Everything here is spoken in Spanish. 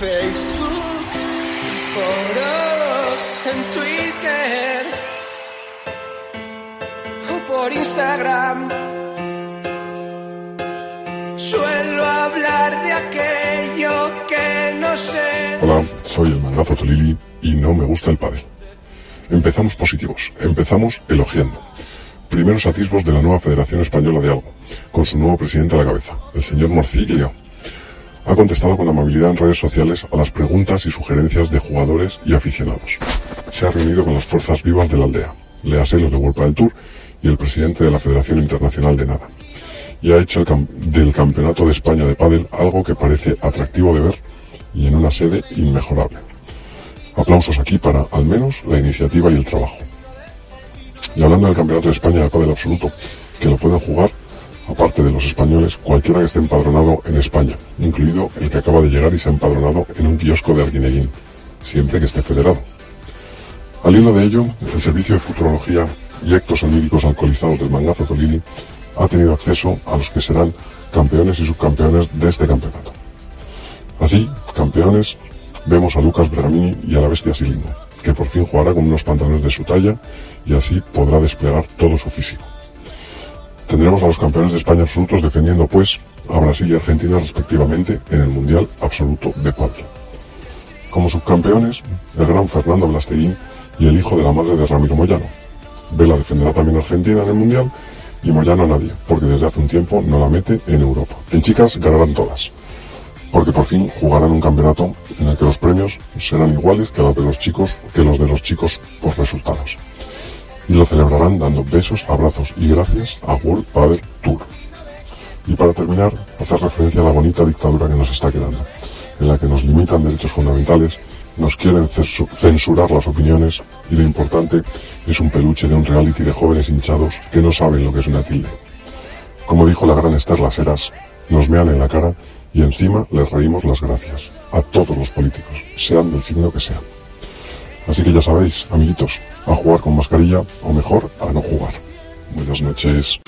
Facebook, foros en Twitter o por Instagram. Suelo hablar de aquello que no sé. Hola, soy el mangazo Tolili y no me gusta el pádel. Empezamos positivos, empezamos elogiando. Primeros atisbos de la nueva Federación Española de Algo, con su nuevo presidente a la cabeza, el señor Morciglio. Ha contestado con amabilidad en redes sociales a las preguntas y sugerencias de jugadores y aficionados. Se ha reunido con las fuerzas vivas de la aldea, léase los de World del Tour y el presidente de la Federación Internacional de Nada. Y ha hecho del Campeonato de España de Pádel algo que parece atractivo de ver y en una sede inmejorable. Aplausos aquí para, al menos, la iniciativa y el trabajo. Y hablando del Campeonato de España de Pádel Absoluto, que lo pueden jugar, aparte de los españoles, cualquiera que esté empadronado en España, incluido el que acaba de llegar y se ha empadronado en un kiosco de Arguineguín, siempre que esté federado. Al hilo de ello, el Servicio de Futurología y Ectos Oníricos Alcoholizados del Mangazo Tolili ha tenido acceso a los que serán campeones y subcampeones de este campeonato. Así, campeones, vemos a Lucas Bergamini y a la bestia Silingo, que por fin jugará con unos pantalones de su talla y así podrá desplegar todo su físico. Tendremos a los campeones de España absolutos defendiendo pues a Brasil y Argentina respectivamente en el Mundial Absoluto de Pádel. Como subcampeones, el gran Fernando Blasteguín y el hijo de la madre de Ramiro Moyano. Vela defenderá también a Argentina en el Mundial y Moyano a nadie, porque desde hace un tiempo no la mete en Europa. En chicas ganarán todas, porque por fin jugarán un campeonato en el que los premios serán iguales que los de los chicos, que los de los chicos por resultados. Y lo celebrarán dando besos, abrazos y gracias a World Padel Tour. Y para terminar, hacer referencia a la bonita dictadura que nos está quedando, en la que nos limitan derechos fundamentales, nos quieren censu- censurar las opiniones y lo importante es un peluche de un reality de jóvenes hinchados que no saben lo que es una tilde. Como dijo la gran Esther Las Heras, nos mean en la cara y encima les reímos las gracias a todos los políticos, sean del signo que sean. Así que ya sabéis, amiguitos, a jugar con mascarilla o mejor a no jugar. Buenas noches.